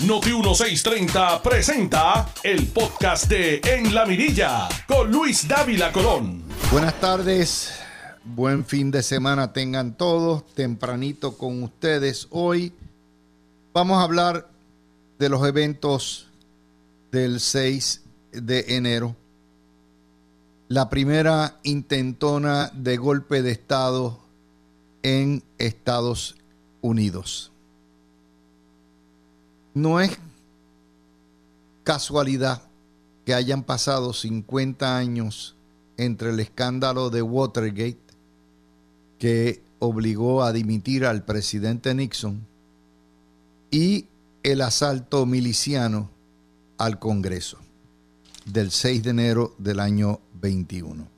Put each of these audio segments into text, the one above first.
Noti 1630 presenta el podcast de En la Mirilla con Luis Dávila Colón. Buenas tardes, buen fin de semana tengan todos, tempranito con ustedes. Hoy vamos a hablar de los eventos del 6 de enero. La primera intentona de golpe de Estado en Estados Unidos. No es casualidad que hayan pasado 50 años entre el escándalo de Watergate, que obligó a dimitir al presidente Nixon, y el asalto miliciano al Congreso del 6 de enero del año 21.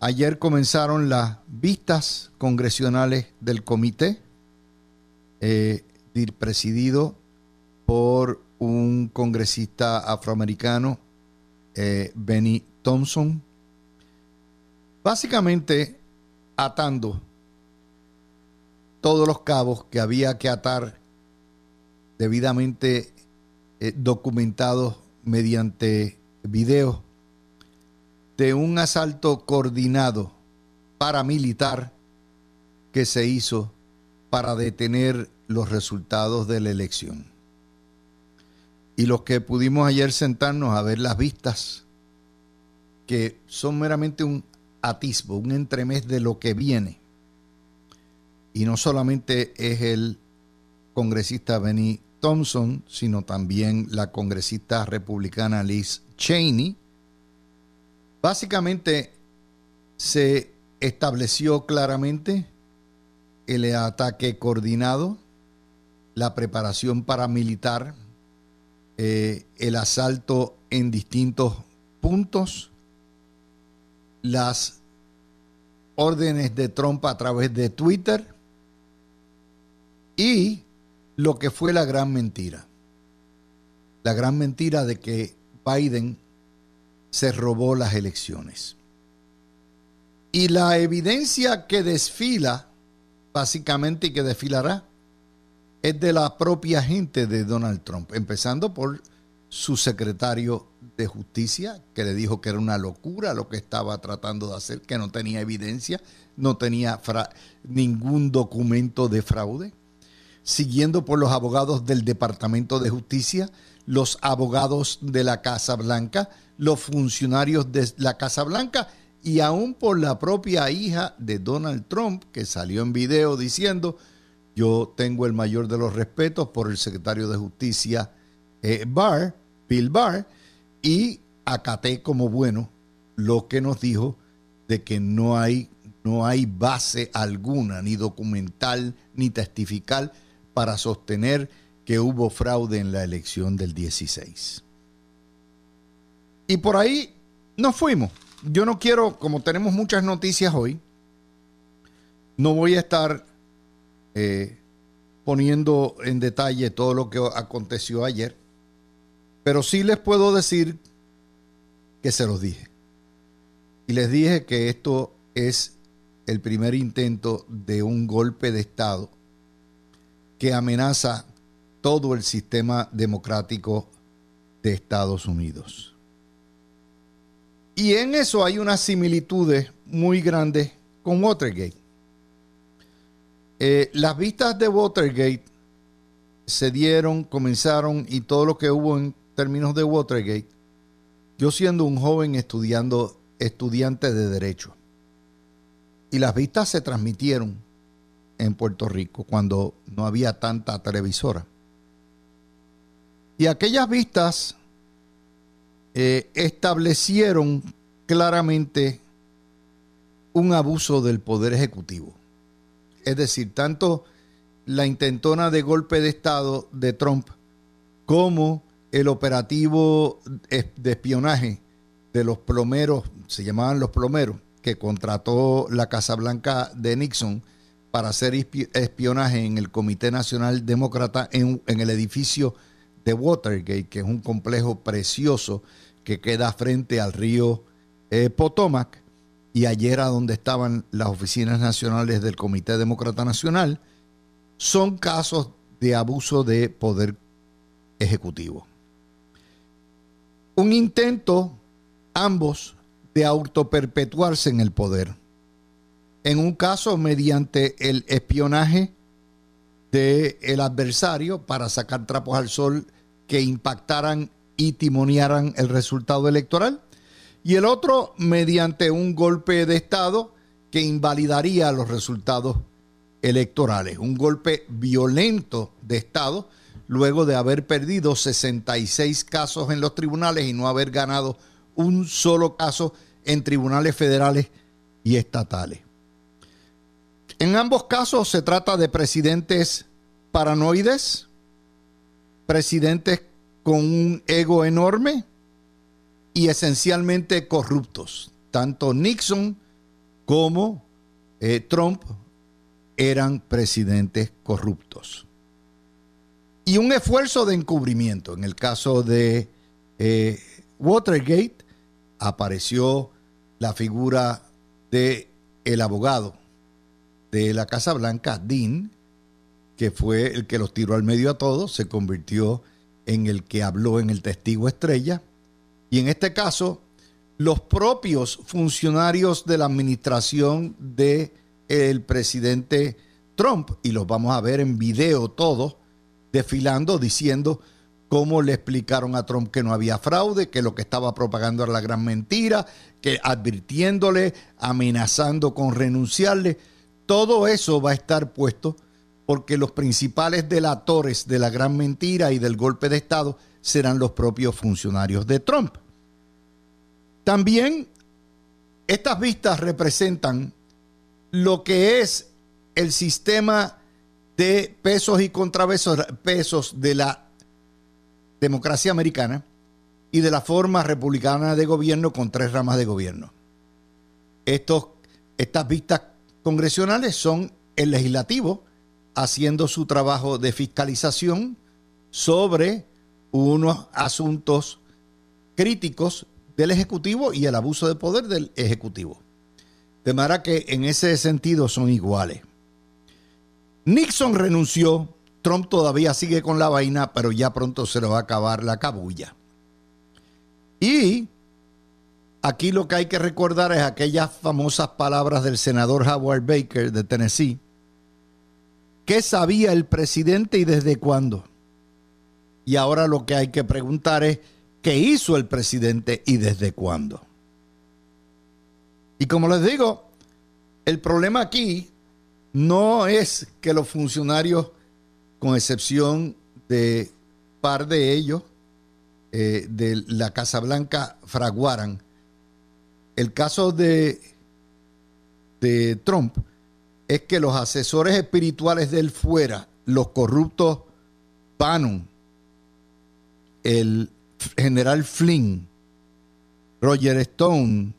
Ayer comenzaron las vistas congresionales del comité, eh, presidido por un congresista afroamericano, eh, Benny Thompson, básicamente atando todos los cabos que había que atar debidamente eh, documentados mediante videos de un asalto coordinado paramilitar que se hizo para detener los resultados de la elección y los que pudimos ayer sentarnos a ver las vistas, que son meramente un atisbo, un entremés de lo que viene. Y no solamente es el congresista Benny Thompson, sino también la congresista republicana Liz Cheney. Básicamente se estableció claramente el ataque coordinado, la preparación paramilitar, eh, el asalto en distintos puntos, las órdenes de Trump a través de Twitter y lo que fue la gran mentira. La gran mentira de que Biden se robó las elecciones. Y la evidencia que desfila, básicamente y que desfilará, es de la propia gente de Donald Trump, empezando por su secretario de justicia, que le dijo que era una locura lo que estaba tratando de hacer, que no tenía evidencia, no tenía ningún documento de fraude, siguiendo por los abogados del Departamento de Justicia, los abogados de la Casa Blanca, los funcionarios de la Casa Blanca y aún por la propia hija de Donald Trump, que salió en video diciendo, yo tengo el mayor de los respetos por el secretario de Justicia eh, Barr, Bill Barr, y acaté como bueno lo que nos dijo de que no hay, no hay base alguna, ni documental, ni testifical, para sostener que hubo fraude en la elección del 16. Y por ahí nos fuimos. Yo no quiero, como tenemos muchas noticias hoy, no voy a estar eh, poniendo en detalle todo lo que aconteció ayer, pero sí les puedo decir que se los dije. Y les dije que esto es el primer intento de un golpe de Estado que amenaza todo el sistema democrático de Estados Unidos. Y en eso hay unas similitudes muy grandes con Watergate. Eh, las vistas de Watergate se dieron, comenzaron y todo lo que hubo en términos de Watergate, yo siendo un joven estudiando, estudiante de derecho. Y las vistas se transmitieron en Puerto Rico cuando no había tanta televisora. Y aquellas vistas eh, establecieron claramente un abuso del poder ejecutivo. Es decir, tanto la intentona de golpe de Estado de Trump como el operativo de espionaje de los plomeros, se llamaban los plomeros, que contrató la Casa Blanca de Nixon para hacer espionaje en el Comité Nacional Demócrata en, el edificio de Watergate, que es un complejo precioso que queda frente al río eh, Potomac y ayer a donde estaban las oficinas nacionales del Comité Demócrata Nacional, son casos de abuso de poder Ejecutivo. Un intento, ambos, de autoperpetuarse en el poder. En un caso mediante el espionaje del el adversario para sacar trapos al sol que impactaran y timonearan el resultado electoral. Y el otro mediante un golpe de Estado que invalidaría los resultados electorales. Un golpe violento de Estado luego de haber perdido 66 casos en los tribunales y no haber ganado un solo caso en tribunales federales y estatales. En ambos casos se trata de presidentes paranoides, presidentes con un ego enorme y esencialmente corruptos. Tanto Nixon como eh, Trump eran presidentes corruptos. Y un esfuerzo de encubrimiento. En el caso de eh, Watergate apareció la figura de el abogado de la Casa Blanca, Dean, que fue el que los tiró al medio a todos, se convirtió en el que habló en el testigo estrella. Y en este caso, los propios funcionarios de la administración de el presidente Trump, y los vamos a ver en video todos, desfilando diciendo cómo le explicaron a Trump que no había fraude, que lo que estaba propagando era la gran mentira, que advirtiéndole, amenazando con renunciarle. Todo eso va a estar puesto porque los principales delatores de la gran mentira y del golpe de Estado serán los propios funcionarios de Trump. También estas vistas representan lo que es el sistema de pesos y contrapesos de la democracia americana y de la forma republicana de gobierno con tres ramas de gobierno. Estos, estas vistas congresionales son el legislativo haciendo su trabajo de fiscalización sobre unos asuntos críticos del Ejecutivo y el abuso de poder del Ejecutivo. De manera que en ese sentido son iguales. Nixon renunció, Trump todavía sigue con la vaina, pero ya pronto se le va a acabar la cabulla. Y aquí lo que hay que recordar es aquellas famosas palabras del senador Howard Baker de Tennessee. ¿Qué sabía el presidente y desde cuándo? Y ahora lo que hay que preguntar es, ¿qué hizo el presidente y desde cuándo? Y como les digo, el problema aquí no es que los funcionarios, con excepción de par de ellos, eh, de la Casa Blanca, fraguaran. El caso de, de Trump es que los asesores espirituales de él fuera, los corruptos Bannon, el general Flynn, Roger Stone,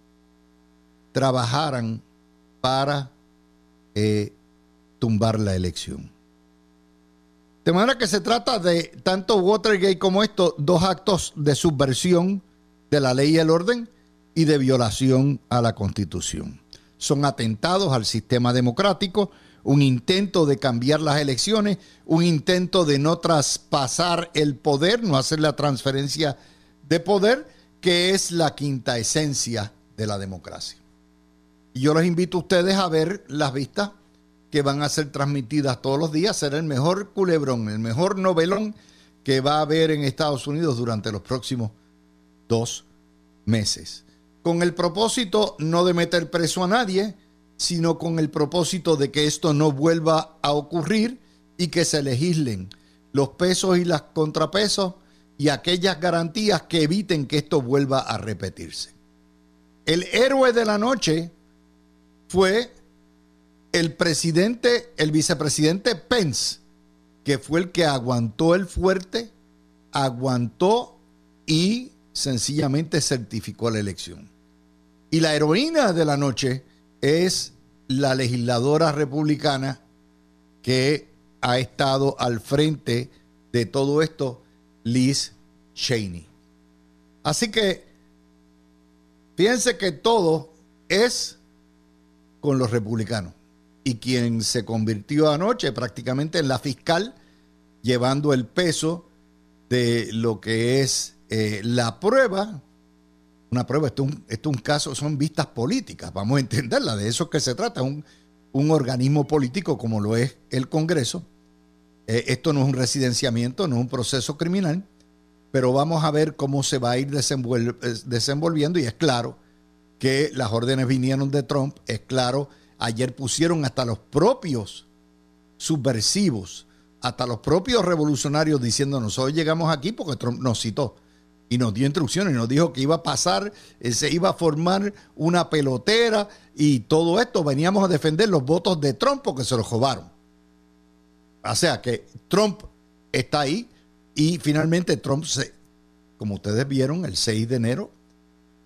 trabajaran para eh, tumbar la elección. De manera que se trata de tanto Watergate como esto, dos actos de subversión de la ley y el orden y de violación a la constitución. Son atentados al sistema democrático, un intento de cambiar las elecciones, un intento de no traspasar el poder, no hacer la transferencia de poder, que es la quinta esencia de la democracia. Y yo les invito a ustedes a ver las vistas que van a ser transmitidas todos los días. Será el mejor culebrón, el mejor novelón que va a haber en Estados Unidos durante los próximos dos meses. Con el propósito no de meter preso a nadie, sino con el propósito de que esto no vuelva a ocurrir y que se legislen los pesos y las contrapesos y aquellas garantías que eviten que esto vuelva a repetirse. El héroe de la noche fue el presidente, el vicepresidente Pence, que fue el que aguantó el fuerte, aguantó y sencillamente certificó la elección. Y la heroína de la noche es la legisladora republicana que ha estado al frente de todo esto, Liz Cheney. Así que fíjense que todo es con los republicanos. Y quien se convirtió anoche prácticamente en la fiscal, llevando el peso de lo que es eh, la prueba. Una prueba, esto es, un, caso, son vistas políticas, vamos a entenderla, de eso que se trata, un, un organismo político como lo es el Congreso. Eh, esto no es un residenciamiento, no es un proceso criminal, pero vamos a ver cómo se va a ir desenvolviendo y es claro que las órdenes vinieron de Trump, es claro, ayer pusieron hasta los propios subversivos, hasta los propios revolucionarios diciéndonos, hoy llegamos aquí porque Trump nos citó y nos dio instrucciones nos dijo que iba a pasar, eh, se iba a formar una pelotera y todo esto veníamos a defender los votos de Trump porque se los robaron. O sea que Trump está ahí y finalmente Trump, se, como ustedes vieron, el 6 de enero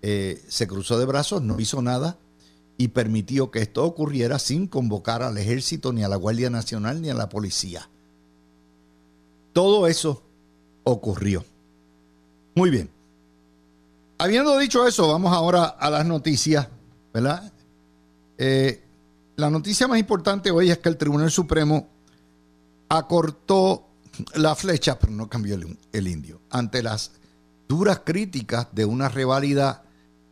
eh, se cruzó de brazos, no hizo nada y permitió que esto ocurriera sin convocar al ejército, ni a la Guardia Nacional, ni a la policía. Todo eso ocurrió. Muy bien. Habiendo dicho eso, vamos ahora a las noticias, ¿verdad? Eh, la noticia más importante hoy es que el Tribunal Supremo acortó la flecha, pero no cambió el, indio, ante las duras críticas de una reválida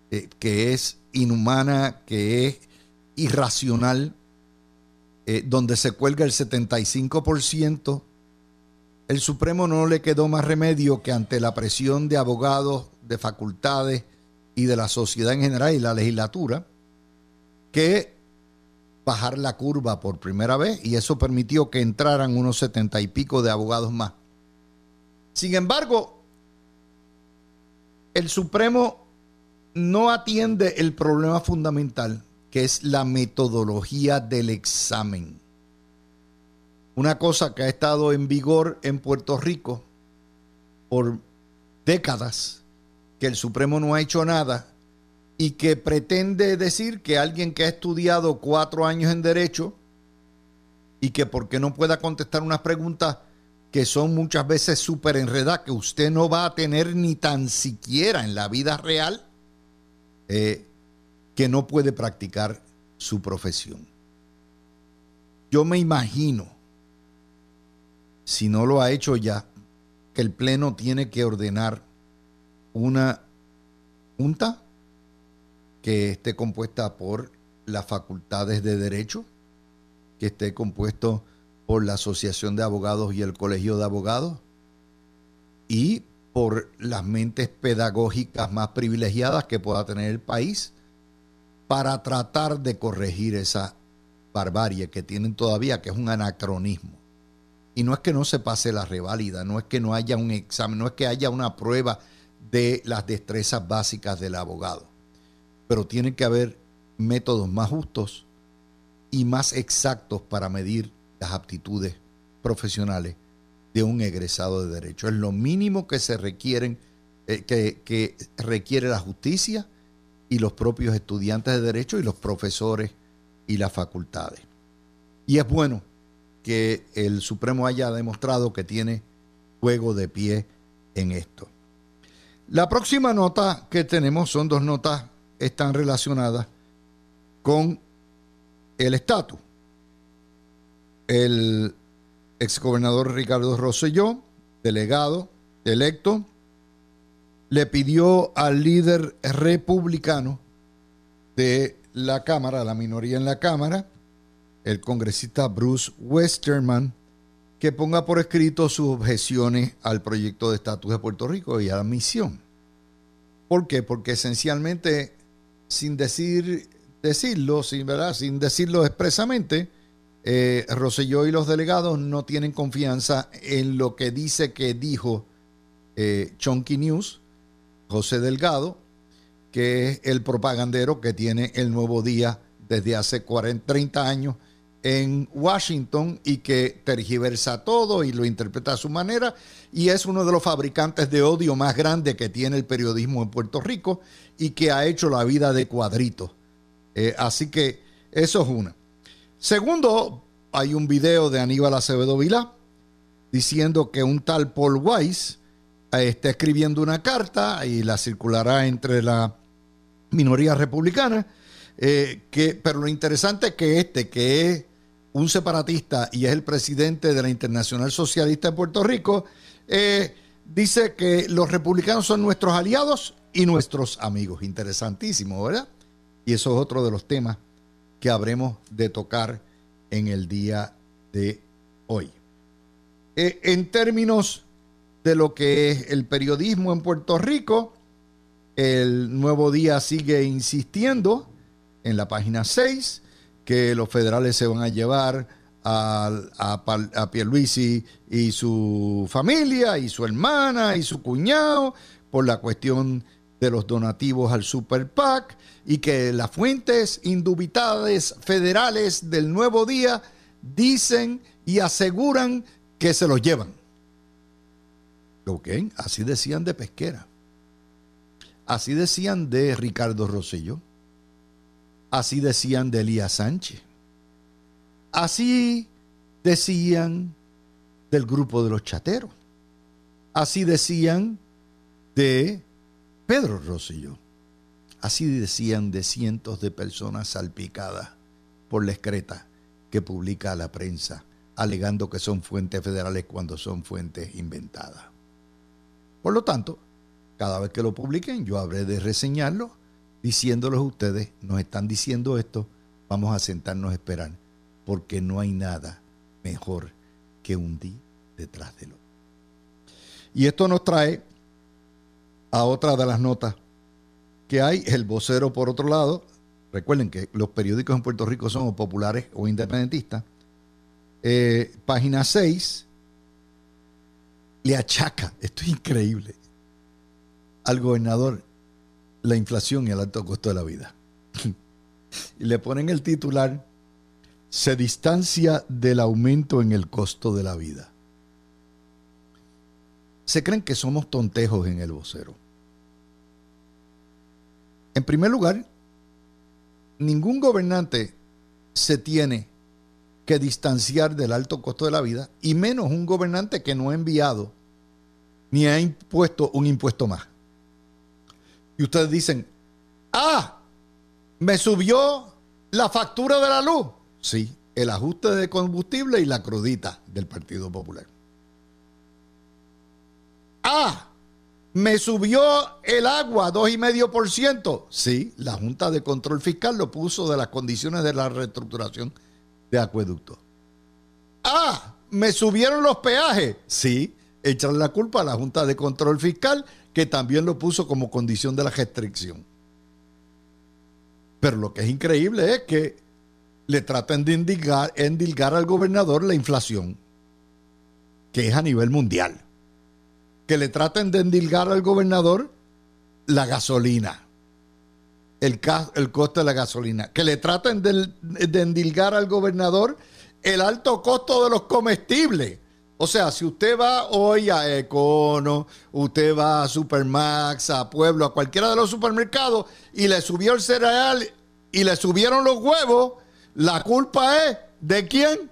eh, que es inhumana, que es irracional, eh, donde se cuelga el 75%, el Supremo no le quedó más remedio que ante la presión de abogados, de facultades y de la sociedad en general y la legislatura, que bajar la curva por primera vez y eso permitió que entraran unos setenta y pico de abogados más. Sin embargo, el Supremo no atiende el problema fundamental, que es la metodología del examen. Una cosa que ha estado en vigor en Puerto Rico por décadas, que el Supremo no ha hecho nada y que pretende decir que alguien que ha estudiado cuatro años en derecho y que porque no pueda contestar unas preguntas que son muchas veces súper enredadas, que usted no va a tener ni tan siquiera en la vida real, eh, que no puede practicar su profesión. Yo me imagino, si no lo ha hecho ya, que el Pleno tiene que ordenar una junta que esté compuesta por las facultades de derecho, que esté compuesto por la Asociación de Abogados y el Colegio de Abogados y por las mentes pedagógicas más privilegiadas que pueda tener el país para tratar de corregir esa barbarie que tienen todavía, que es un anacronismo. Y no es que no se pase la reválida, no es que no haya un examen, no es que haya una prueba de las destrezas básicas del abogado pero tiene que haber métodos más justos y más exactos para medir las aptitudes profesionales de un egresado de derecho. Es lo mínimo que se requieren, eh, que, que requiere la justicia y los propios estudiantes de derecho y los profesores y las facultades. Y es bueno que el Supremo haya demostrado que tiene juego de pie en esto. La próxima nota que tenemos son dos notas están relacionadas con el estatus. El exgobernador Ricardo Rosselló, delegado electo, le pidió al líder republicano de la Cámara, la minoría en la Cámara, el congresista Bruce Westerman, que ponga por escrito sus objeciones al proyecto de estatus de Puerto Rico y a la misión. ¿Por qué? Porque esencialmente sin decir, decirlo, sin, ¿verdad? sin decirlo expresamente, eh, Rosselló y los delegados no tienen confianza en lo que dice que dijo eh, Chonky News, José Delgado, que es el propagandero que tiene el nuevo día desde hace 40, 30 años en Washington y que tergiversa todo y lo interpreta a su manera y es uno de los fabricantes de odio más grandes que tiene el periodismo en Puerto Rico y que ha hecho la vida de cuadrito. Eh, así que eso es una. Segundo, hay un video de Aníbal Acevedo Vilá diciendo que un tal Paul Weiss eh, está escribiendo una carta y la circulará entre la minoría republicana. Eh, que, pero lo interesante es que este, que es un separatista y es el presidente de la Internacional Socialista de Puerto Rico, eh, dice que los republicanos son nuestros aliados y nuestros amigos. Interesantísimo, ¿verdad? Y eso es otro de los temas que habremos de tocar en el día de hoy. Eh, en términos de lo que es el periodismo en Puerto Rico, el nuevo día sigue insistiendo en la página 6 que los federales se van a llevar a, a, Pierluisi y su familia y su hermana y su cuñado por la cuestión de los donativos al Super PAC y que las fuentes indubitadas federales del nuevo día dicen y aseguran que se los llevan. Ok, así decían de Pesquera. Así decían de Ricardo Rosselló. Así decían de Elías Sánchez. Así decían del grupo de los chateros. Así decían de Pedro Rosselló. Así decían de cientos de personas salpicadas por la excreta que publica la prensa, alegando que son fuentes federales cuando son fuentes inventadas. Por lo tanto, cada vez que lo publiquen, yo habré de reseñarlo, diciéndoles a ustedes, nos están diciendo esto, vamos a sentarnos a esperar, porque no hay nada mejor que un día detrás de lo. Y esto nos trae a otra de las notas que hay, el vocero por otro lado, recuerden que los periódicos en Puerto Rico son populares o independentistas, eh, página 6, le achaca, esto es increíble, al gobernador la inflación y el alto costo de la vida. y le ponen el titular, se distancia del aumento en el costo de la vida. Se creen que somos tontejos en el vocero. En primer lugar, ningún gobernante se tiene que distanciar del alto costo de la vida, y menos un gobernante que no ha enviado ni ha impuesto un impuesto más. Y ustedes dicen, ah, me subió la factura de la luz. Sí, el ajuste de combustible y la crudita del Partido Popular. Ah, me subió el agua 2,5%. Sí, la Junta de Control Fiscal lo puso de las condiciones de la reestructuración de acueducto. Ah, me subieron los peajes. Sí, echarle la culpa a la Junta de Control Fiscal que también lo puso como condición de la restricción. Pero lo que es increíble es que le tratan de endilgar al gobernador la inflación, que es a nivel mundial que le traten de endilgar al gobernador la gasolina, el, el costo de la gasolina, que le traten de endilgar al gobernador el alto costo de los comestibles. O sea, si usted va hoy a Econo, usted va a Supermax, a Pueblo, a cualquiera de los supermercados y le subió el cereal y le subieron los huevos, la culpa es ¿de quién?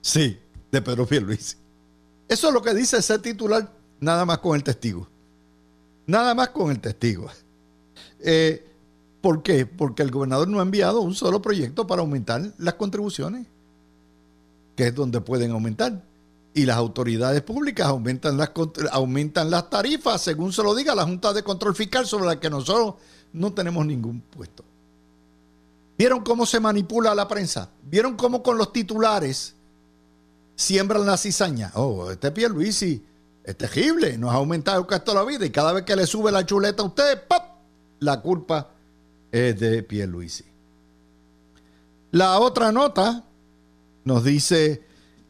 Sí, de Pedro Pierluisi. Eso es lo que dice ese titular Nada más con el testigo. Nada más con el testigo. Eh, ¿Por qué? Porque el gobernador no ha enviado un solo proyecto para aumentar las contribuciones, que es donde pueden aumentar. Y las autoridades públicas aumentan las, aumentan las tarifas, según se lo diga la Junta de Control Fiscal, sobre la que nosotros no tenemos ningún puesto. ¿Vieron cómo se manipula la prensa? ¿Vieron cómo con los titulares siembran la cizaña? Oh, este Pierluisi es terrible, nos ha aumentado el costo de la vida y cada vez que le sube la chuleta a usted, ¡pop! la culpa es de Pierluisi. La otra nota nos dice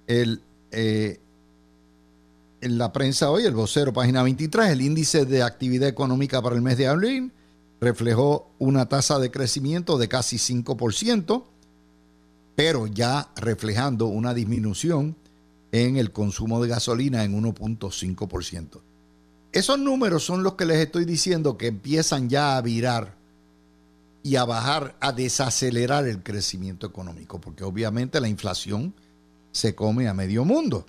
el, eh, en la prensa hoy, el vocero, página 23, el índice de actividad económica para el mes de abril reflejó una tasa de crecimiento de casi 5%, pero ya reflejando una disminución en el consumo de gasolina en 1.5%. Esos números son los que les estoy diciendo que empiezan ya a virar y a bajar, a desacelerar el crecimiento económico, porque obviamente la inflación se come a medio mundo.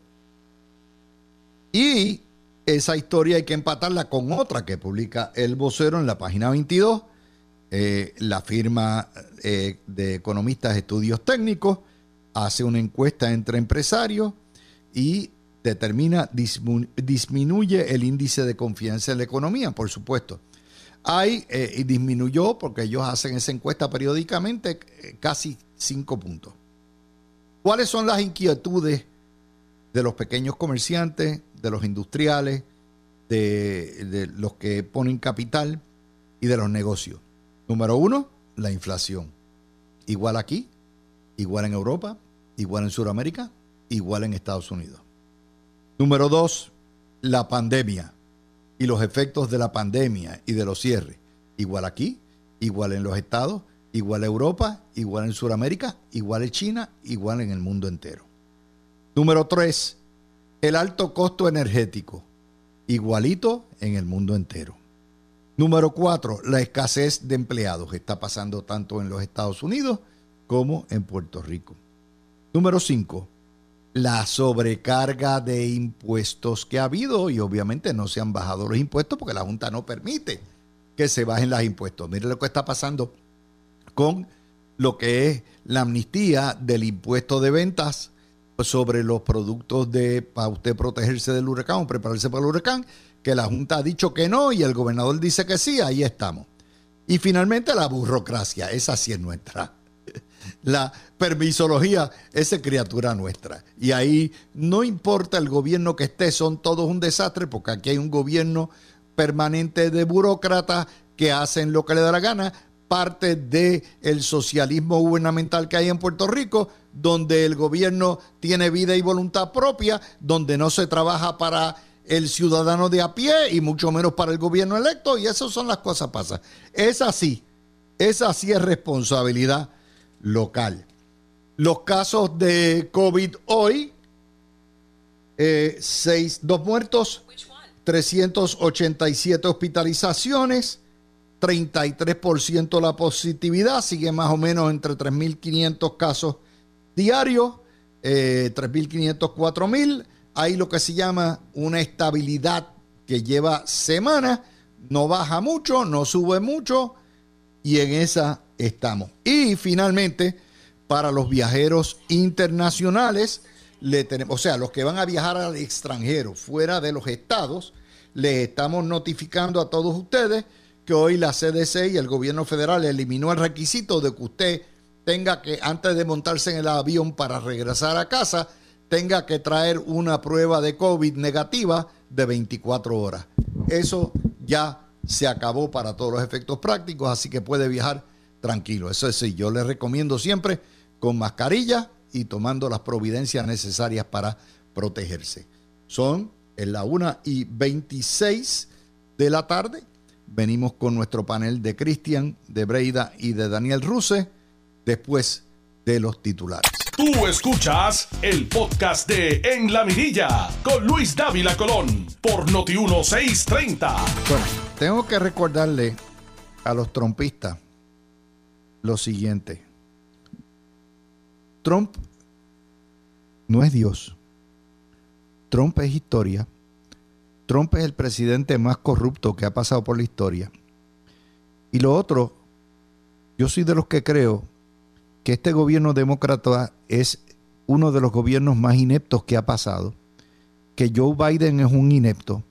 Y esa historia hay que empatarla con otra que publica el vocero en la página 22, eh, la firma eh, de economistas estudios técnicos hace una encuesta entre empresarios y determina, disminuye el índice de confianza en la economía, por supuesto. Hay, eh, y disminuyó, porque ellos hacen esa encuesta periódicamente, casi cinco puntos. ¿Cuáles son las inquietudes de los pequeños comerciantes, de los industriales, de, los que ponen capital y de los negocios? Número uno, la inflación. Igual aquí, igual en Europa, igual en Sudamérica, igual en Estados Unidos. Número dos, la pandemia y los efectos de la pandemia y de los cierres. Igual aquí, igual en los estados, igual en Europa, igual en Sudamérica, igual en China, igual en el mundo entero. Número tres, el alto costo energético, igualito en el mundo entero. Número cuatro, la escasez de empleados está pasando tanto en los Estados Unidos como en Puerto Rico. Número 5. La sobrecarga de impuestos que ha habido y obviamente no se han bajado los impuestos porque la Junta no permite que se bajen los impuestos. Mire lo que está pasando con lo que es la amnistía del impuesto de ventas sobre los productos de para usted protegerse del huracán o prepararse para el huracán, que la Junta ha dicho que no y el gobernador dice que sí, ahí estamos. Y finalmente la burocracia, esa sí es nuestra la permisología, es criatura nuestra. Y ahí no importa el gobierno que esté, son todos un desastre, porque aquí hay un gobierno permanente de burócratas que hacen lo que le da la gana, parte del el socialismo gubernamental que hay en Puerto Rico, donde el gobierno tiene vida y voluntad propia, donde no se trabaja para el ciudadano de a pie y mucho menos para el gobierno electo, y esas son las cosas pasan. Es así, es así es responsabilidad local. Los casos de COVID hoy, eh, seis, dos muertos, 387 hospitalizaciones, 33% la positividad, sigue más o menos entre 3.500 casos diarios, eh, 3.500, 4.000. Hay lo que se llama una estabilidad que lleva semanas, no baja mucho, no sube mucho, y en esa estamos. Y finalmente, para los viajeros internacionales, o sea, los que van a viajar al extranjero, fuera de los estados, les estamos notificando a todos ustedes que hoy la CDC y el gobierno federal eliminó el requisito de que usted tenga que, antes de montarse en el avión para regresar a casa, tenga que traer una prueba de COVID negativa de 24 horas. Eso ya se acabó para todos los efectos prácticos, así que puede viajar tranquilo. Eso sí, yo les recomiendo siempre con mascarilla y tomando las providencias necesarias para protegerse. Son en la 1 y 26 de la tarde. Venimos con nuestro panel de Cristian, de Breida y de Daniel Ruse después de los titulares. Tú escuchas el podcast de En la Mirilla con Luis Dávila Colón por Noti 1630. Bueno, tengo que recordarle a los trompistas lo siguiente. Trump no es Dios. Trump es historia. Trump es el presidente más corrupto que ha pasado por la historia. Y lo otro, yo soy de los que creo que este gobierno demócrata es uno de los gobiernos más ineptos que ha pasado, que Joe Biden es un inepto,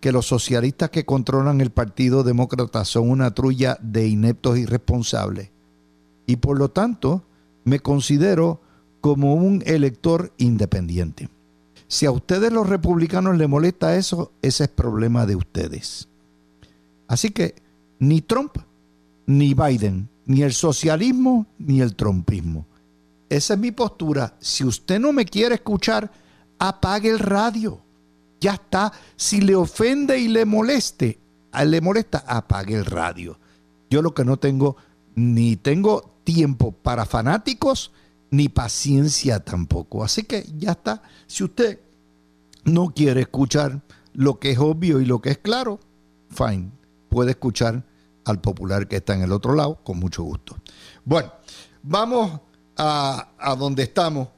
que los socialistas que controlan el Partido Demócrata son una trulla de ineptos irresponsables y por lo tanto me considero como un elector independiente. Si a ustedes los republicanos les molesta eso, ese es problema de ustedes. Así que ni Trump, ni Biden, ni el socialismo, ni el trumpismo. Esa es mi postura. Si usted no me quiere escuchar, apague el radio. Ya está. Si le ofende y le moleste, le molesta, apague el radio. Yo lo que no tengo, ni tengo tiempo para fanáticos ni paciencia tampoco. Así que ya está. Si usted no quiere escuchar lo que es obvio y lo que es claro, fine. Puede escuchar al popular que está en el otro lado con mucho gusto. Bueno, vamos a, a donde estamos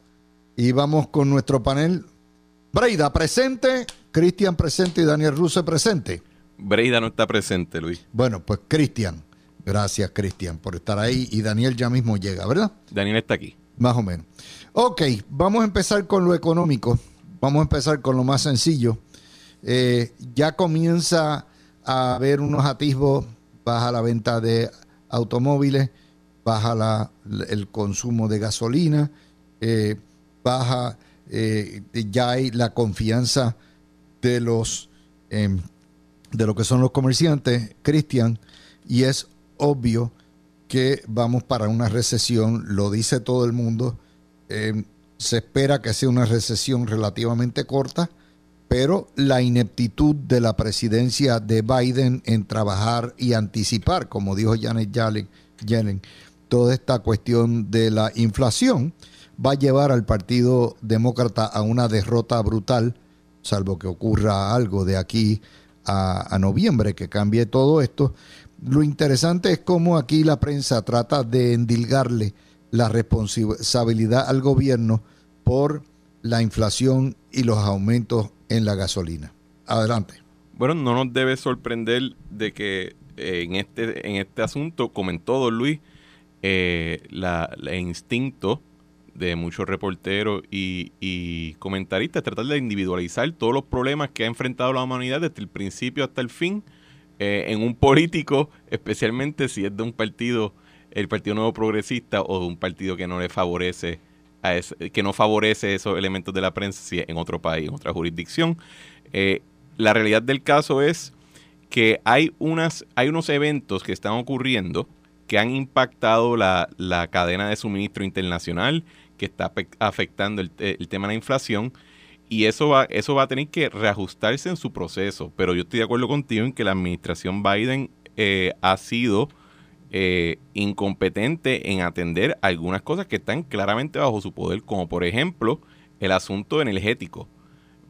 y vamos con nuestro panel. Breida presente, Cristian presente y Daniel Ruse presente. Breida no está presente, Luis. Bueno, pues Cristian. Gracias, Cristian, por estar ahí. Y Daniel ya mismo llega, ¿verdad? Daniel está aquí. Más o menos. Ok, vamos a empezar con lo económico. vamos a empezar con lo más sencillo. Eh, ya comienza a haber unos atisbos, baja la venta de automóviles, baja la, el consumo de gasolina, eh, baja eh, ya hay la confianza de los em, de lo que son los comerciantes, Cristian, y es obvio que vamos para una recesión, lo dice todo el mundo. Em, se espera que sea una recesión relativamente corta, pero la ineptitud de la presidencia de Biden en trabajar y anticipar, como dijo Janet Yellen, toda esta cuestión de la inflación, va a llevar al Partido Demócrata a una derrota brutal, salvo que ocurra algo de aquí a, noviembre que cambie todo esto. Lo interesante es cómo aquí la prensa trata de endilgarle la responsabilidad al gobierno por la inflación y los aumentos en la gasolina. Adelante. Bueno, no nos debe sorprender de que eh, en, este, en este asunto, como en todo, Luis, eh, la, el instinto de muchos reporteros y, comentaristas, tratar de individualizar todos los problemas que ha enfrentado la humanidad desde el principio hasta el fin eh, en un político, especialmente si es de un partido, el Partido Nuevo Progresista o de un partido que no le favorece a que no favorece esos elementos de la prensa si es en otro país, en otra jurisdicción. Eh, la realidad del caso es que hay unas, hay unos eventos que están ocurriendo que han impactado la, la cadena de suministro internacional que está afectando el, tema de la inflación y eso va, eso va a tener que reajustarse en su proceso. Pero yo estoy de acuerdo contigo en que la administración Biden eh, ha sido eh, incompetente en atender algunas cosas que están claramente bajo su poder, como por ejemplo el asunto energético.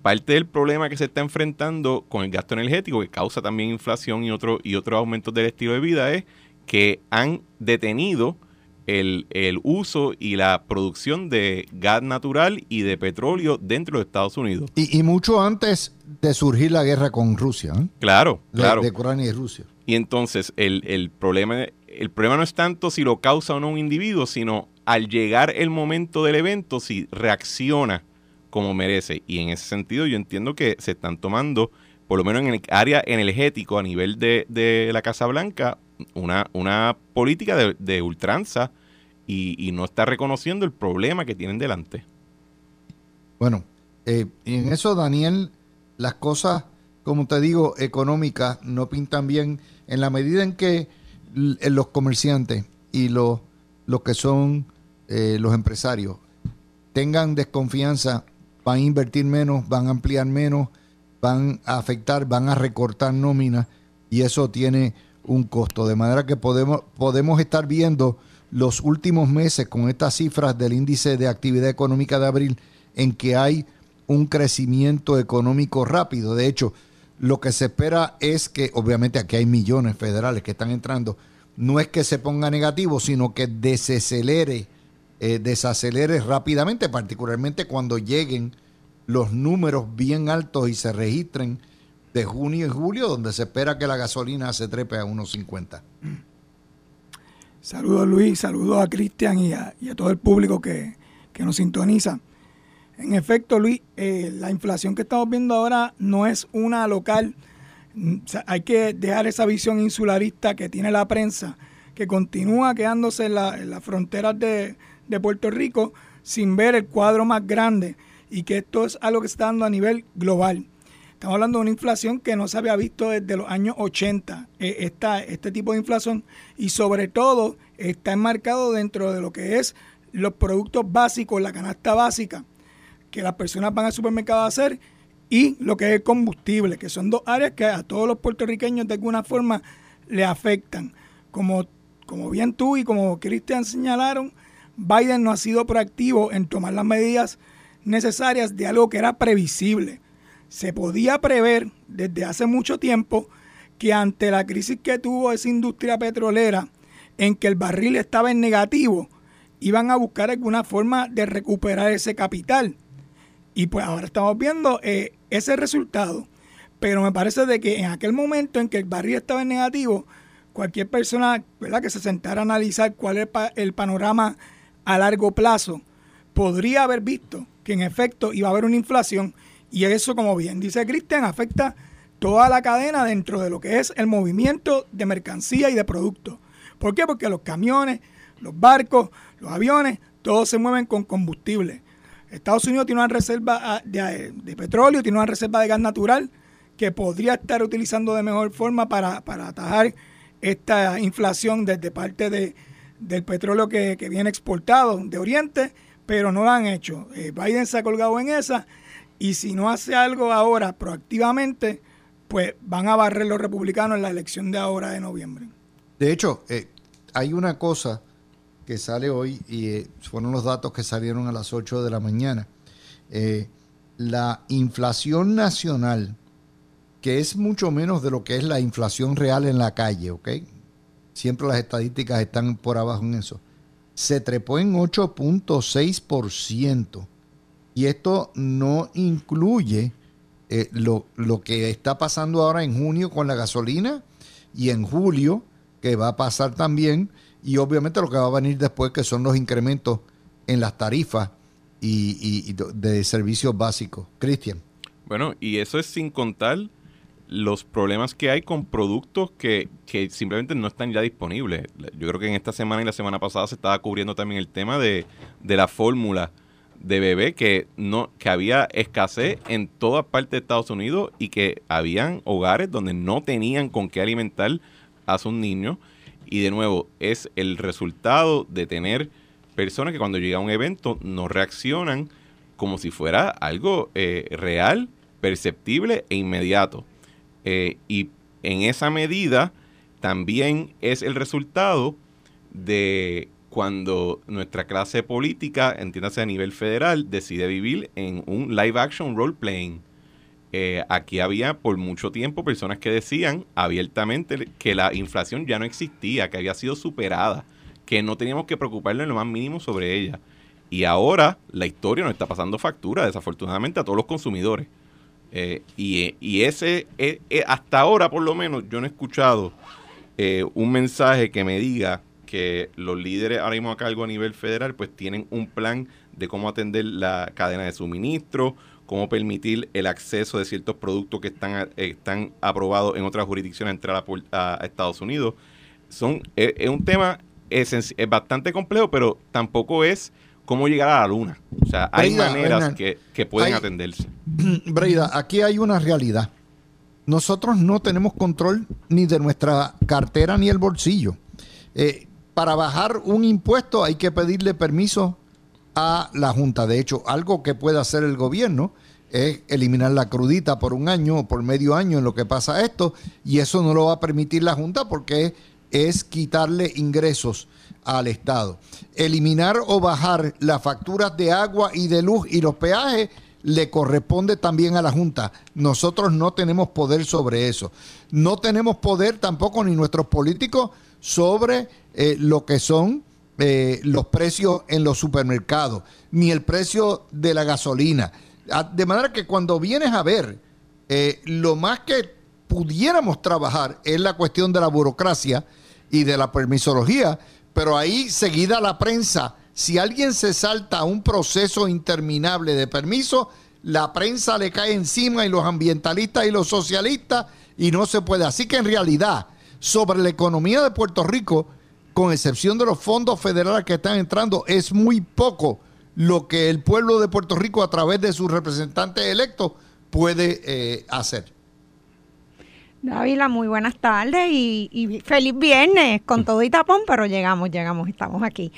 Parte del problema que se está enfrentando con el gasto energético, que causa también inflación y, otro, y otros aumentos del estilo de vida, es que han detenido el, uso y la producción de gas natural y de petróleo dentro de Estados Unidos. Y, mucho antes de surgir la guerra con Rusia. ¿eh? Claro, claro. De Ucrania y Rusia. Y entonces el, problema, el problema no es tanto si lo causa o no un individuo, sino al llegar el momento del evento, si reacciona como merece. Y en ese sentido yo entiendo que se están tomando, por lo menos en el área energético a nivel de, de la Casa Blanca, una, una política de, ultranza y, no está reconociendo el problema que tienen delante. Bueno, eh, en eso, Daniel, las cosas, como te digo, económicas no pintan bien en la medida en que los comerciantes y los, los que son eh, los empresarios tengan desconfianza, van a invertir menos, van a ampliar menos, van a afectar, van a recortar nóminas y eso tiene un costo. De manera que podemos, podemos estar viendo los últimos meses con estas cifras del índice de actividad económica de abril en que hay un crecimiento económico rápido. De hecho, lo que se espera es que, obviamente aquí hay millones federales que están entrando, no es que se ponga negativo, sino que desacelere, eh, desacelere rápidamente, particularmente cuando lleguen los números bien altos y se registren de junio y julio, donde se espera que la gasolina se trepe a 1.50. Saludos Luis, saludos a Cristian y a, todo el público que, nos sintoniza. En efecto, Luis, eh, la inflación que estamos viendo ahora no es una local. hay que dejar esa visión insularista que tiene la prensa, que continúa quedándose en, las fronteras de, de Puerto Rico sin ver el cuadro más grande y que esto es algo que está dando a nivel global. Estamos hablando de una inflación que no se había visto desde los años 80, eh, este tipo de inflación, y sobre todo está enmarcado dentro de lo que es los productos básicos, la canasta básica, que las personas van al supermercado a hacer, y lo que es el combustible, que son dos áreas que a todos los puertorriqueños de alguna forma le afectan. Como, como bien tú y como Cristian señalaron, Biden no ha sido proactivo en tomar las medidas necesarias de algo que era previsible se podía prever desde hace mucho tiempo que ante la crisis que tuvo esa industria petrolera, en que el barril estaba en negativo, iban a buscar alguna forma de recuperar ese capital. Y pues ahora estamos viendo eh, ese resultado. Pero me parece de que en aquel momento en que el barril estaba en negativo, cualquier persona ¿verdad? que se sentara a analizar cuál es el panorama a largo plazo, podría haber visto que en efecto iba a haber una inflación Y eso, como bien dice Cristian, afecta toda la cadena dentro de lo que es el movimiento de mercancía y de productos. ¿Por qué? Porque los camiones, los barcos, los aviones, todos se mueven con combustible. Estados Unidos tiene una reserva ah, de, de petróleo, tiene una reserva de gas natural que podría estar utilizando de mejor forma para, atajar esta inflación desde parte de, del petróleo que, viene exportado de Oriente, pero no lo han hecho. Eh, Biden se ha colgado en esa y si no hace algo ahora proactivamente, pues van a barrer los republicanos en la elección de ahora de noviembre. De hecho, eh, hay una cosa que sale hoy y eh, fueron los datos que salieron a las 8 de la mañana. la inflación nacional que es mucho menos de lo que es la inflación real en la calle, ¿ok? Siempre las estadísticas están por abajo en eso. Se trepó en 8.6%. Y esto no incluye eh, lo, lo que está pasando ahora en junio con la gasolina y en julio, que va a pasar también, y obviamente lo que va a venir después, que son los incrementos en las tarifas y, y de servicios básicos. Cristian. Bueno, y eso es sin contar los problemas que hay con productos que, simplemente no están ya disponibles. Yo creo que en esta semana y la semana pasada se estaba cubriendo también el tema de, la fórmula de bebé que no que había escasez en toda parte de Estados Unidos y que habían hogares donde no tenían con qué alimentar a sus niños y de nuevo es el resultado de tener personas que cuando llega un evento no reaccionan como si fuera algo eh, real, perceptible e inmediato. Eh, y en esa medida también es el resultado de cuando nuestra clase política, entiéndase a nivel federal, decide vivir en un live action role playing. Eh, aquí había por mucho tiempo personas que decían abiertamente que la inflación ya no existía, que había sido superada, que no teníamos que preocuparnos en lo más mínimo sobre ella. Y ahora la historia nos está pasando factura, desafortunadamente, a todos los consumidores. Eh, y, ese, eh, eh, hasta ahora por lo menos, yo no he escuchado un mensaje que me diga que los líderes ahora mismo a cargo a nivel federal pues tienen un plan de cómo atender la cadena de suministro, cómo permitir el acceso de ciertos productos que están, están aprobados en otras jurisdicciones a entrar a, Estados Unidos. Son, es, un tema es bastante complejo, pero tampoco es cómo llegar a la luna. O sea, hay maneras que, pueden atenderse. Breida, aquí hay una realidad. Nosotros no tenemos control ni de nuestra cartera ni el bolsillo. Eh, para bajar un impuesto hay que pedirle permiso a la Junta. De hecho, algo que puede hacer el gobierno es eliminar la crudita por un año o por medio año en lo que pasa esto, y eso no lo va a permitir la Junta porque es quitarle ingresos al Estado. Eliminar o bajar las facturas de agua y de luz y los peajes le corresponde también a la Junta. Nosotros no tenemos poder sobre eso. No tenemos poder tampoco ni nuestros políticos sobre eh, lo que son eh, los precios en los supermercados, ni el precio de la gasolina. Ah, de manera que cuando vienes a ver, eh, lo más que pudiéramos trabajar es la cuestión de la burocracia y de la permisología, pero ahí seguida la prensa, si alguien se salta un proceso interminable de permiso, la prensa le cae encima y los ambientalistas y los socialistas y no se puede. Así que en realidad, sobre la economía de Puerto Rico, con excepción de los fondos federales que están entrando, es muy poco lo que el pueblo de Puerto Rico a través de sus representantes electos puede eh, hacer. Dávila, muy buenas tardes y, feliz viernes con todo y tapón, pero llegamos, llegamos, estamos aquí.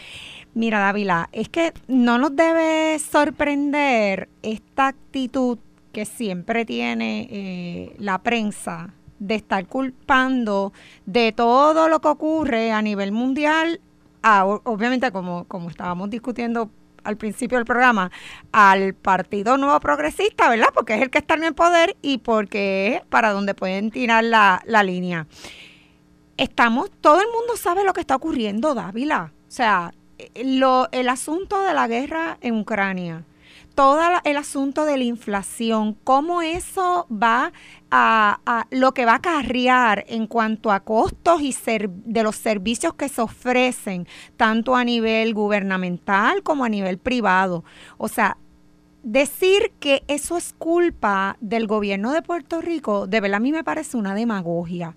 Mira, Dávila, es que no nos debe sorprender esta actitud que siempre tiene eh, la prensa de estar culpando de todo lo que ocurre a nivel mundial, obviamente como, como estábamos discutiendo al principio del programa, al Partido Nuevo Progresista, ¿verdad? Porque es el que está en el poder y porque es para donde pueden tirar la, la línea. Estamos, todo el mundo sabe lo que está ocurriendo, Dávila. O sea, lo, el asunto de la guerra en Ucrania, todo el asunto de la inflación, cómo eso va a, lo que va a acarrear en cuanto a costos y de los servicios que se ofrecen, tanto a nivel gubernamental como a nivel privado. O sea, decir que eso es culpa del gobierno de Puerto Rico, de verdad a mí me parece una demagogia.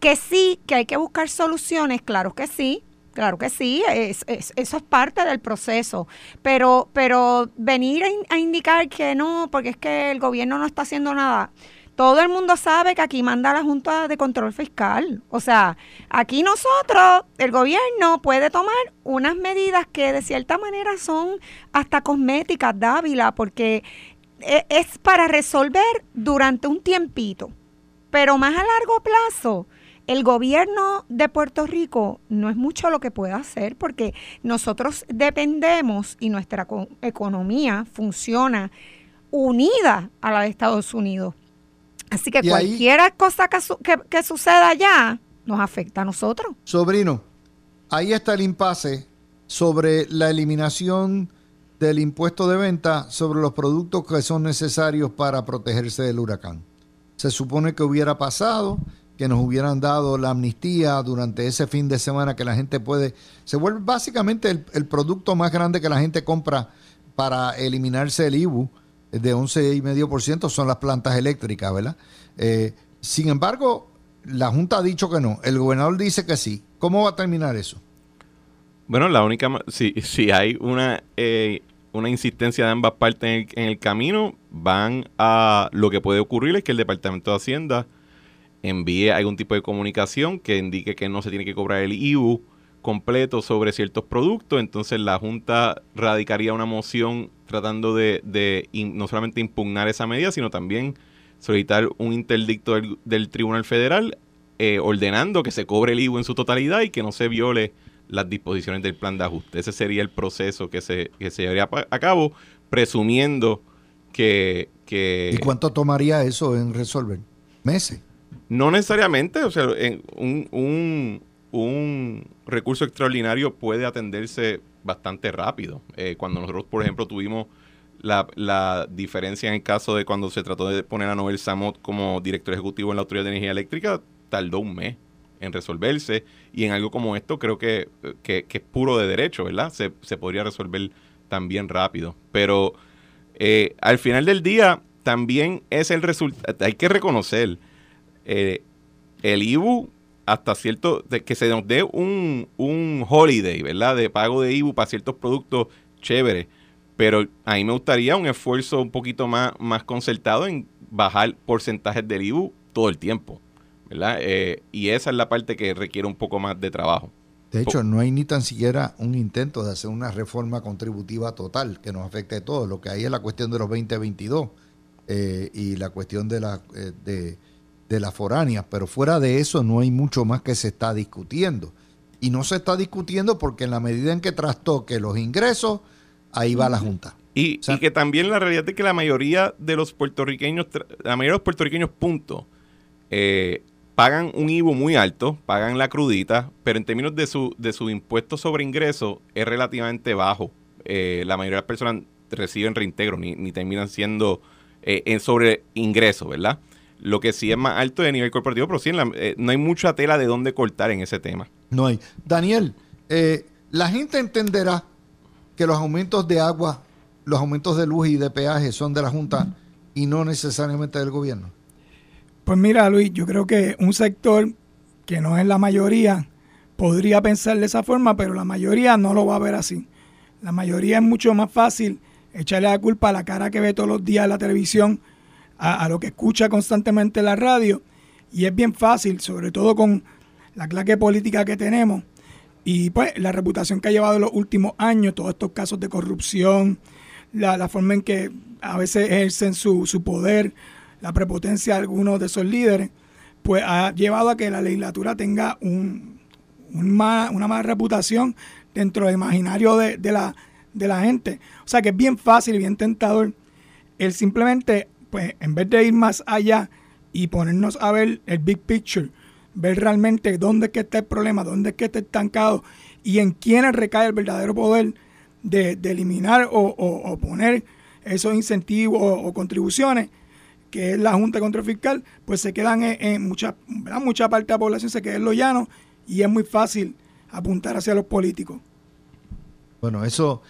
Que sí, que hay que buscar soluciones, claro que sí, Claro que sí, es, eso es parte del proceso, pero, pero venir a, indicar que no, porque es que el gobierno no está haciendo nada, todo el mundo sabe que aquí manda la Junta de Control Fiscal. O sea, aquí nosotros, el gobierno puede tomar unas medidas que de cierta manera son hasta cosméticas, Dávila, porque e, es para resolver durante un tiempito. Pero más a largo plazo, el gobierno de Puerto Rico no es mucho lo que puede hacer porque nosotros dependemos y nuestra economía funciona unida a la de Estados Unidos. Así que cualquier cosa que, suceda allá nos afecta a nosotros. Sobrino, ahí está el impasse sobre la eliminación del impuesto de venta sobre los productos que son necesarios para protegerse del huracán. Se supone que hubiera pasado, que nos hubieran dado la amnistía durante ese fin de semana que la gente puede... Se vuelve básicamente el, el producto más grande que la gente compra para eliminarse el IBU de 11,5% son las plantas eléctricas, ¿verdad? Eh, sin embargo, la Junta ha dicho que no, el gobernador dice que sí. ¿Cómo va a terminar eso? Bueno, la única, si, si hay una, eh, una insistencia de ambas partes en el, camino, van a, lo que puede ocurrir es que el Departamento de Hacienda envíe algún tipo de comunicación que indique que no se tiene que cobrar el IBU completo sobre ciertos productos, entonces la Junta radicaría una moción tratando de, no solamente impugnar esa medida, sino también solicitar un interdicto del, Tribunal Federal eh, ordenando que se cobre el IVU en su totalidad y que no se viole las disposiciones del plan de ajuste. Ese sería el proceso que se, que llevaría a cabo, presumiendo que, ¿Y cuánto tomaría eso en resolver? ¿Meses? No necesariamente, o sea, en un, un recurso extraordinario puede atenderse bastante rápido. Eh, cuando nosotros, por ejemplo, tuvimos la, diferencia en el caso de cuando se trató de poner a Noel Samot como director ejecutivo en la Autoridad de Energía Eléctrica, tardó un mes en resolverse. Y en algo como esto creo que, es puro de derecho, ¿verdad? Se, podría resolver también rápido. Pero eh, al final del día también es el resultado, hay que reconocer, eh, el IBU hasta cierto, de que se nos dé un, un holiday, ¿verdad? De pago de IBU para ciertos productos chéveres. Pero a mí me gustaría un esfuerzo un poquito más, más concertado en bajar porcentajes del IBU todo el tiempo, ¿verdad? Eh, y esa es la parte que requiere un poco más de trabajo. De hecho, no hay ni tan siquiera un intento de hacer una reforma contributiva total que nos afecte a todos. Lo que hay es la cuestión de los 2022 eh, y la cuestión de la... Eh, de, de las foráneas, pero fuera de eso no hay mucho más que se está discutiendo. Y no se está discutiendo porque en la medida en que trastoque los ingresos, ahí va la Junta. Y, que también la realidad es que la mayoría de los puertorriqueños, la mayoría de los puertorriqueños, punto, eh, pagan un IVU muy alto, pagan la crudita, pero en términos de su, de su impuesto sobre ingreso es relativamente bajo. Eh, la mayoría de las personas reciben reintegro, ni, ni terminan siendo eh, en sobre ingreso, ¿verdad? Lo que sí es más alto de nivel corporativo, pero sí, eh, no hay mucha tela de dónde cortar en ese tema. No hay. Daniel, eh, la gente entenderá que los aumentos de agua, los aumentos de luz y de peaje son de la Junta y no necesariamente del gobierno. Pues mira, Luis, yo creo que un sector que no es la mayoría podría pensar de esa forma, pero la mayoría no lo va a ver así. La mayoría es mucho más fácil echarle la culpa a la cara que ve todos los días en la televisión a, lo que escucha constantemente en la radio. Y es bien fácil, sobre todo con la clase política que tenemos y pues la reputación que ha llevado en los últimos años, todos estos casos de corrupción, la, forma en que a veces ejercen su, su poder, la prepotencia de algunos de esos líderes, pues ha llevado a que la legislatura tenga un, una mala reputación dentro del imaginario de, de, la, de la gente. O sea que es bien fácil y bien tentador el simplemente pues en vez de ir más allá y ponernos a ver el big picture, ver realmente dónde es que está el problema, dónde es que está estancado y en quiénes recae el verdadero poder de, eliminar o, poner esos incentivos o, contribuciones, que es la Junta de Control Fiscal, pues se quedan en, mucha, mucha parte de la población, se queda en lo llano y es muy fácil apuntar hacia los políticos. Bueno, eso,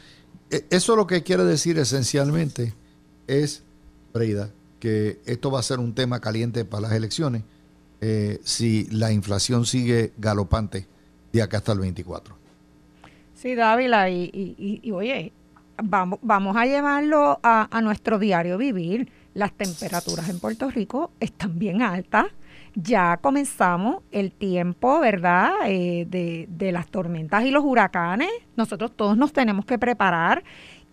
e, eso lo que quiere decir esencialmente es, Breida, que esto va a ser un tema caliente para las elecciones eh, si la inflación sigue galopante de acá hasta el 24. Sí, Dávila, y, oye, vamos, vamos a llevarlo a, a nuestro diario vivir. Las temperaturas en Puerto Rico están bien altas ya comenzamos el tiempo, ¿verdad?, eh, de, de, las tormentas y los huracanes. Nosotros todos nos tenemos que preparar.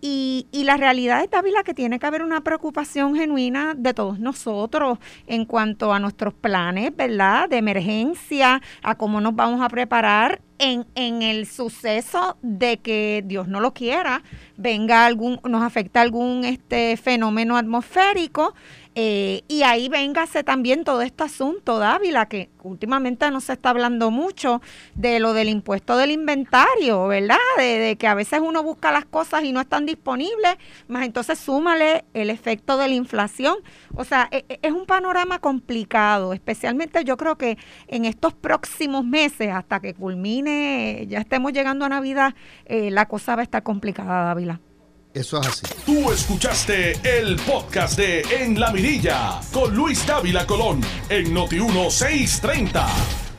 Y, y la realidad es, Dávila, que tiene que haber una preocupación genuina de todos nosotros en cuanto a nuestros planes, ¿verdad?, de emergencia, a cómo nos vamos a preparar en, en el suceso de que Dios no lo quiera, venga algún, nos afecta algún este fenómeno atmosférico eh, y ahí véngase también todo este asunto, Dávila, que últimamente no se está hablando mucho de lo del impuesto del inventario, ¿verdad? De, que a veces uno busca las cosas y no están disponibles, más entonces súmale el efecto de la inflación. O sea, e, e, es un panorama complicado, especialmente yo creo que en estos próximos meses, hasta que culmine, ya estemos llegando a Navidad, eh, la cosa va a estar complicada, Dávila. Eso es así. Tú escuchaste el podcast de En la Mirilla con Luis Dávila Colón en Noti 1630.